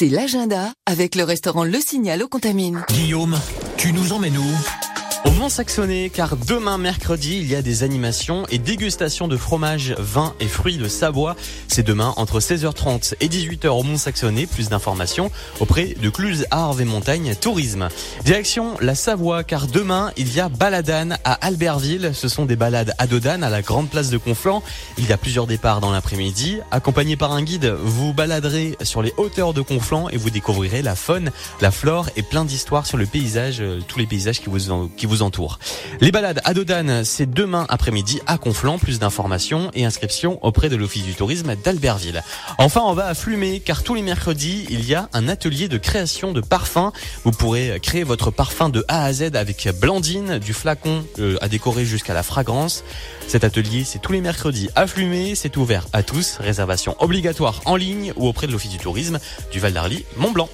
C'est l'agenda avec le restaurant Le Signal au Contamine. Guillaume, tu nous emmènes où? Au Mont-Saxonnet, car demain mercredi, il y a des animations et dégustations de fromage, vin et fruits de Savoie. C'est demain entre 16h30 et 18h au Mont-Saxonnet. Plus d'informations auprès de Cluse, Arve et Montagne Tourisme. Direction la Savoie, car demain, il y a Baladane à Albertville. Ce sont des balades à Dodane à la grande place de Conflans. Il y a plusieurs départs dans l'après-midi. Accompagné par un guide, vous baladerez sur les hauteurs de Conflans et vous découvrirez la faune, la flore et plein d'histoires sur le paysage, euh, tous les paysages qui vous, qui vous Les balades à Dodane, c'est demain après-midi à Conflans. Plus d'informations et inscriptions auprès de l'Office du tourisme d'Albertville. Enfin, on va à Flumet, car tous les mercredis, il y a un atelier de création de parfums. Vous pourrez créer votre parfum de A à Z avec Blandine, du flacon euh, à décorer jusqu'à la fragrance. Cet atelier, c'est tous les mercredis à Flumet. C'est ouvert à tous. Réservation obligatoire en ligne ou auprès de l'Office du tourisme du Val d'Arly, Mont-Blanc.